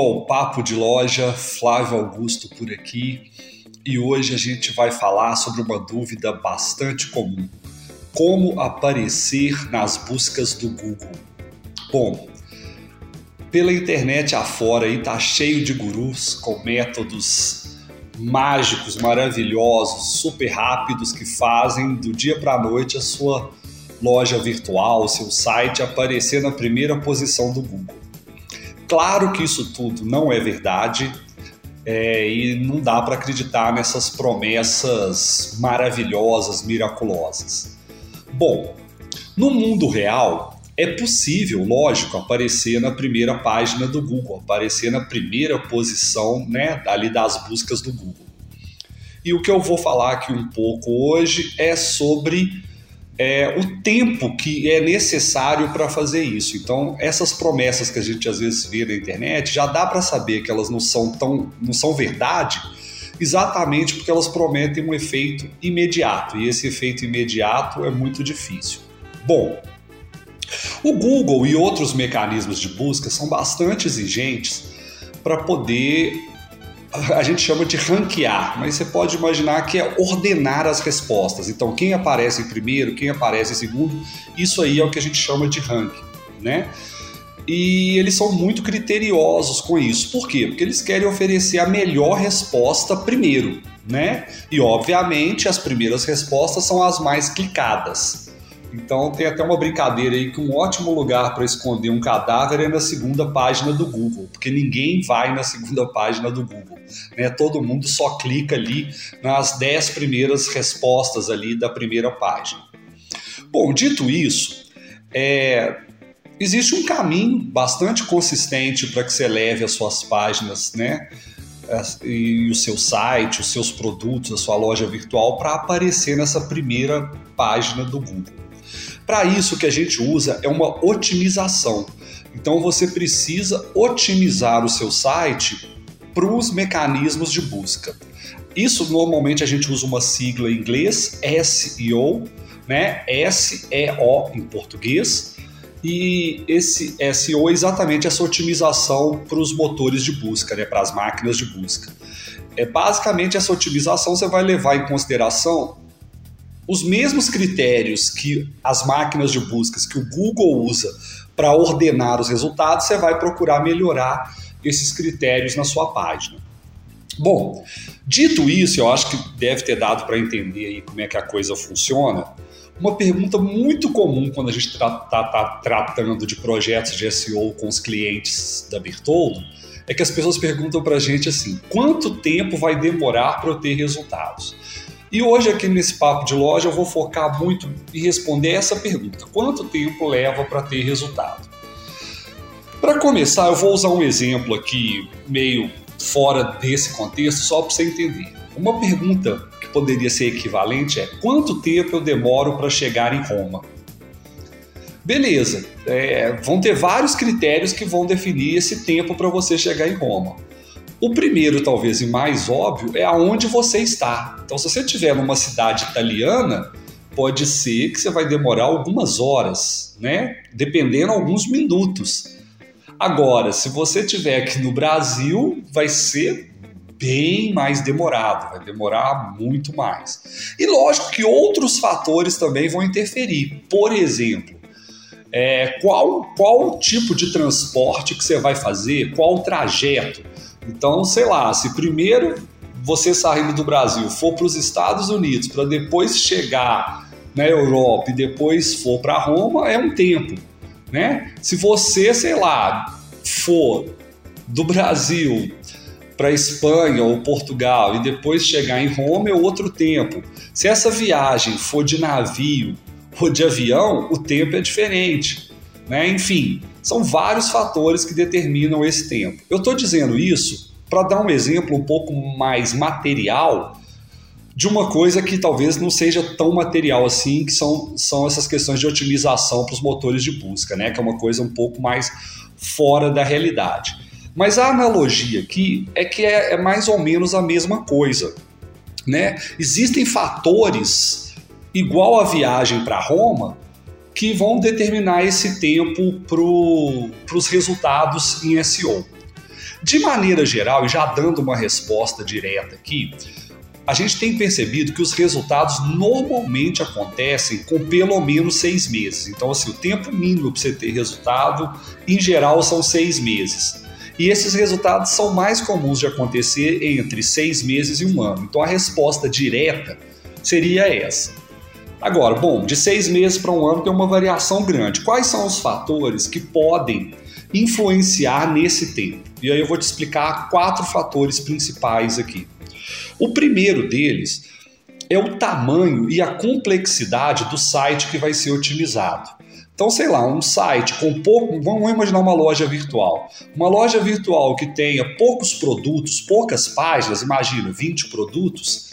Bem-vindo ao Papo de Loja, Flávio Augusto por aqui. E hoje a gente vai falar sobre uma dúvida bastante comum: como aparecer nas buscas do Google. Bom, pela internet afora aí tá cheio de gurus com métodos mágicos, maravilhosos, super rápidos que fazem do dia para a noite a sua loja virtual, seu site aparecer na primeira posição do Google. Claro que isso tudo não é verdade é, e não dá para acreditar nessas promessas maravilhosas, miraculosas. Bom, no mundo real é possível, lógico, aparecer na primeira página do Google, aparecer na primeira posição né, ali das buscas do Google. E o que eu vou falar aqui um pouco hoje é sobre é, o tempo que é necessário para fazer isso. Então, essas promessas que a gente às vezes vê na internet, já dá para saber que elas não são tão não são verdade, exatamente porque elas prometem um efeito imediato, e esse efeito imediato é muito difícil. Bom, o Google e outros mecanismos de busca são bastante exigentes para poder a gente chama de ranquear, mas você pode imaginar que é ordenar as respostas. Então, quem aparece em primeiro, quem aparece em segundo, isso aí é o que a gente chama de ranking, né? E eles são muito criteriosos com isso. Por quê? Porque eles querem oferecer a melhor resposta primeiro, né? E obviamente as primeiras respostas são as mais clicadas. Então tem até uma brincadeira aí que um ótimo lugar para esconder um cadáver é na segunda página do Google, porque ninguém vai na segunda página do Google. Né? Todo mundo só clica ali nas dez primeiras respostas ali da primeira página. Bom, dito isso, é, existe um caminho bastante consistente para que você leve as suas páginas, né? e o seu site, os seus produtos, a sua loja virtual para aparecer nessa primeira página do Google. Para isso, o que a gente usa é uma otimização. Então, você precisa otimizar o seu site para os mecanismos de busca. Isso normalmente a gente usa uma sigla em inglês, SEO, né? S-E-O em português. E esse SEO é exatamente essa otimização para os motores de busca, né? para as máquinas de busca. É basicamente essa otimização você vai levar em consideração os mesmos critérios que as máquinas de buscas que o Google usa para ordenar os resultados, você vai procurar melhorar esses critérios na sua página. Bom, dito isso, eu acho que deve ter dado para entender aí como é que a coisa funciona. Uma pergunta muito comum quando a gente está tá, tá tratando de projetos de SEO com os clientes da Bertoldo é que as pessoas perguntam para a gente assim: quanto tempo vai demorar para eu ter resultados? E hoje, aqui nesse papo de loja, eu vou focar muito em responder essa pergunta: quanto tempo leva para ter resultado? Para começar, eu vou usar um exemplo aqui, meio fora desse contexto, só para você entender. Uma pergunta que poderia ser equivalente é: quanto tempo eu demoro para chegar em Roma? Beleza, é, vão ter vários critérios que vão definir esse tempo para você chegar em Roma. O primeiro, talvez, e mais óbvio, é aonde você está. Então, se você estiver numa cidade italiana, pode ser que você vai demorar algumas horas, né? Dependendo alguns minutos. Agora, se você estiver aqui no Brasil, vai ser bem mais demorado, vai demorar muito mais. E lógico que outros fatores também vão interferir. Por exemplo, é, qual, qual tipo de transporte que você vai fazer, qual trajeto. Então, sei lá, se primeiro você saindo do Brasil for para os Estados Unidos para depois chegar na Europa e depois for para Roma, é um tempo, né? Se você, sei lá, for do Brasil para Espanha ou Portugal e depois chegar em Roma é outro tempo. Se essa viagem for de navio ou de avião, o tempo é diferente, né? Enfim, são vários fatores que determinam esse tempo. Eu estou dizendo isso para dar um exemplo um pouco mais material de uma coisa que talvez não seja tão material assim, que são, são essas questões de otimização para os motores de busca, né? que é uma coisa um pouco mais fora da realidade. Mas a analogia aqui é que é, é mais ou menos a mesma coisa. Né? Existem fatores igual a viagem para Roma que vão determinar esse tempo para os resultados em SEO. De maneira geral, e já dando uma resposta direta aqui, a gente tem percebido que os resultados normalmente acontecem com pelo menos seis meses. Então, assim, o tempo mínimo para você ter resultado, em geral, são seis meses. E esses resultados são mais comuns de acontecer entre seis meses e um ano. Então, a resposta direta seria essa. Agora, bom, de seis meses para um ano tem uma variação grande. Quais são os fatores que podem influenciar nesse tempo? E aí eu vou te explicar quatro fatores principais aqui. O primeiro deles é o tamanho e a complexidade do site que vai ser otimizado. Então, sei lá, um site com pouco. Vamos imaginar uma loja virtual. Uma loja virtual que tenha poucos produtos, poucas páginas, imagina, 20 produtos,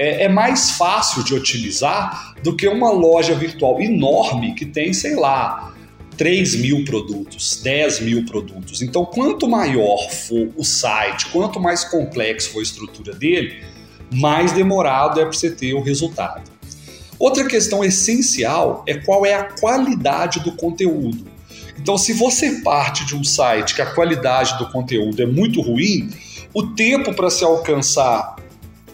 é, é mais fácil de otimizar do que uma loja virtual enorme que tem, sei lá, 3 mil produtos, 10 mil produtos. Então, quanto maior for o site, quanto mais complexo for a estrutura dele, mais demorado é para você ter o resultado. Outra questão essencial é qual é a qualidade do conteúdo. Então, se você parte de um site que a qualidade do conteúdo é muito ruim, o tempo para se alcançar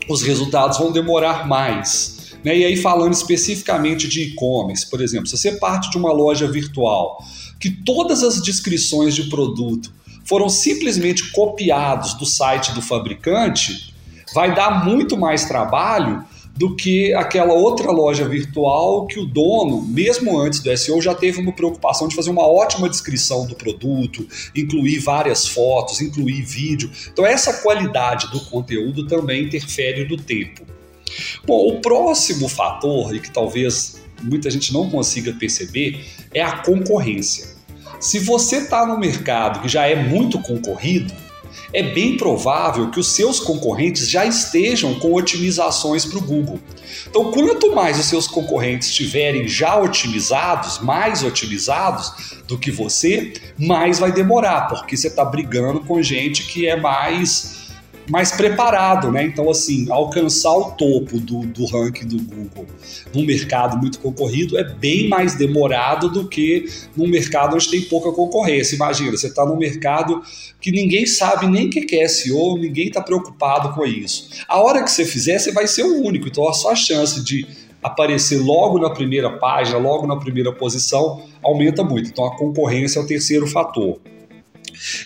os resultados vão demorar mais. Né? E aí, falando especificamente de e-commerce, por exemplo, se você parte de uma loja virtual que todas as descrições de produto foram simplesmente copiados do site do fabricante, vai dar muito mais trabalho do que aquela outra loja virtual que o dono, mesmo antes do SEO, já teve uma preocupação de fazer uma ótima descrição do produto, incluir várias fotos, incluir vídeo. Então, essa qualidade do conteúdo também interfere no tempo. Bom, o próximo fator, e que talvez muita gente não consiga perceber, é a concorrência. Se você está no mercado que já é muito concorrido, é bem provável que os seus concorrentes já estejam com otimizações para o Google. Então, quanto mais os seus concorrentes estiverem já otimizados, mais otimizados do que você, mais vai demorar, porque você está brigando com gente que é mais mais preparado, né? Então, assim, alcançar o topo do, do ranking do Google num mercado muito concorrido é bem mais demorado do que num mercado onde tem pouca concorrência. Imagina, você está num mercado que ninguém sabe nem o que é SEO, ninguém está preocupado com isso. A hora que você fizer, você vai ser o único. Então, a sua chance de aparecer logo na primeira página, logo na primeira posição, aumenta muito. Então, a concorrência é o terceiro fator.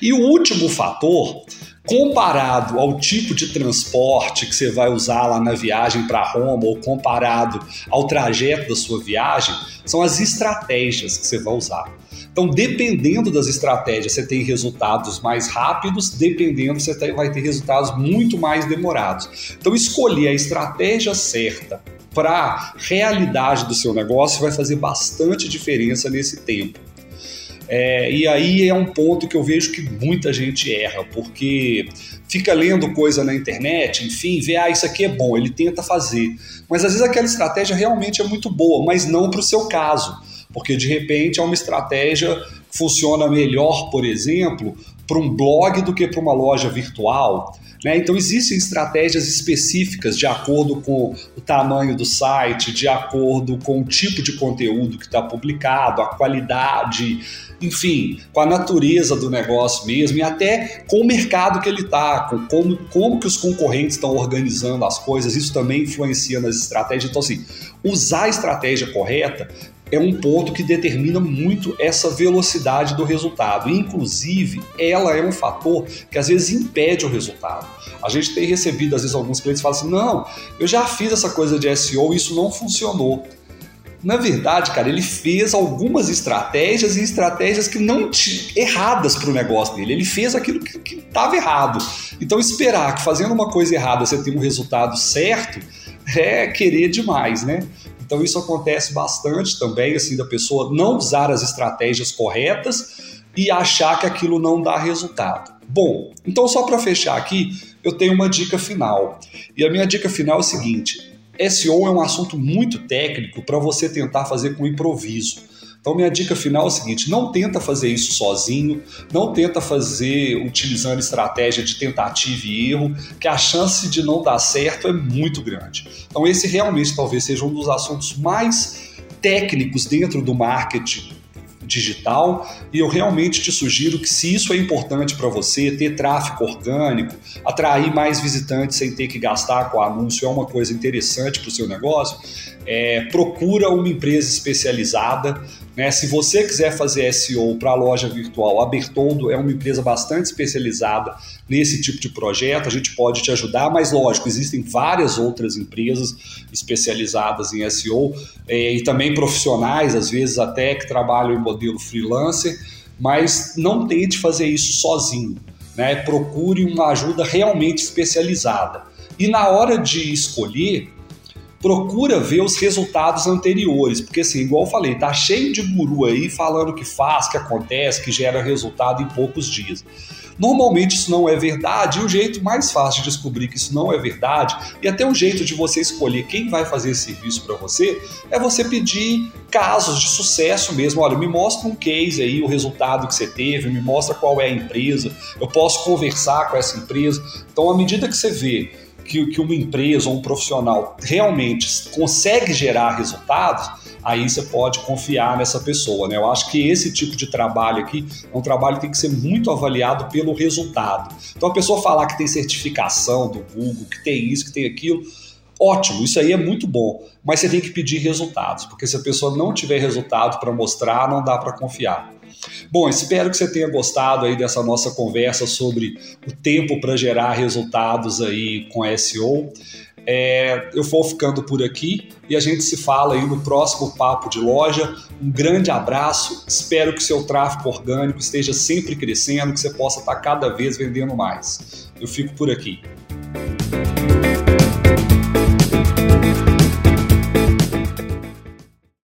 E o último fator comparado ao tipo de transporte que você vai usar lá na viagem para Roma ou comparado ao trajeto da sua viagem, são as estratégias que você vai usar. Então, dependendo das estratégias, você tem resultados mais rápidos, dependendo, você vai ter resultados muito mais demorados. Então, escolher a estratégia certa para a realidade do seu negócio vai fazer bastante diferença nesse tempo. É, e aí é um ponto que eu vejo que muita gente erra, porque fica lendo coisa na internet, enfim, vê, ah, isso aqui é bom, ele tenta fazer. Mas às vezes aquela estratégia realmente é muito boa, mas não para o seu caso, porque de repente é uma estratégia que funciona melhor, por exemplo, para um blog do que para uma loja virtual. Né? Então, existem estratégias específicas de acordo com o tamanho do site, de acordo com o tipo de conteúdo que está publicado, a qualidade, enfim, com a natureza do negócio mesmo e até com o mercado que ele está, com como, como que os concorrentes estão organizando as coisas, isso também influencia nas estratégias. Então, assim, usar a estratégia correta é um ponto que determina muito essa velocidade do resultado. Inclusive, ela é um fator que às vezes impede o resultado. A gente tem recebido, às vezes, alguns clientes que falam assim: não, eu já fiz essa coisa de SEO e isso não funcionou. Na verdade, cara, ele fez algumas estratégias e estratégias que não erradas para o negócio dele. Ele fez aquilo que estava errado. Então, esperar que fazendo uma coisa errada você tenha um resultado certo é querer demais, né? Então isso acontece bastante também, assim, da pessoa não usar as estratégias corretas e achar que aquilo não dá resultado. Bom, então só para fechar aqui, eu tenho uma dica final. E a minha dica final é o seguinte: SEO é um assunto muito técnico para você tentar fazer com improviso. Então, minha dica final é o seguinte: não tenta fazer isso sozinho, não tenta fazer utilizando estratégia de tentativa e erro, que a chance de não dar certo é muito grande. Então, esse realmente talvez seja um dos assuntos mais técnicos dentro do marketing digital e eu realmente te sugiro que, se isso é importante para você, ter tráfego orgânico, atrair mais visitantes sem ter que gastar com anúncio é uma coisa interessante para o seu negócio, é, procura uma empresa especializada. Né? Se você quiser fazer SEO para a loja virtual, a Bertoldo é uma empresa bastante especializada nesse tipo de projeto. A gente pode te ajudar, mas lógico, existem várias outras empresas especializadas em SEO é, e também profissionais, às vezes até que trabalham em modelo freelancer, mas não tente fazer isso sozinho. Né? Procure uma ajuda realmente especializada. E na hora de escolher, procura ver os resultados anteriores, porque assim, igual eu falei, tá cheio de guru aí falando que faz, que acontece, que gera resultado em poucos dias. Normalmente isso não é verdade, e o jeito mais fácil de descobrir que isso não é verdade, e até o jeito de você escolher quem vai fazer esse serviço para você, é você pedir casos de sucesso mesmo. Olha, me mostra um case aí, o resultado que você teve, me mostra qual é a empresa, eu posso conversar com essa empresa. Então, à medida que você vê que, que uma empresa ou um profissional realmente consegue gerar resultados, aí você pode confiar nessa pessoa. Né? Eu acho que esse tipo de trabalho aqui é um trabalho que tem que ser muito avaliado pelo resultado. Então a pessoa falar que tem certificação do Google, que tem isso, que tem aquilo, ótimo, isso aí é muito bom, mas você tem que pedir resultados, porque se a pessoa não tiver resultado para mostrar, não dá para confiar. Bom, espero que você tenha gostado aí dessa nossa conversa sobre o tempo para gerar resultados aí com SEO. É, eu vou ficando por aqui e a gente se fala aí no próximo Papo de Loja. Um grande abraço, espero que seu tráfego orgânico esteja sempre crescendo, que você possa estar cada vez vendendo mais. Eu fico por aqui.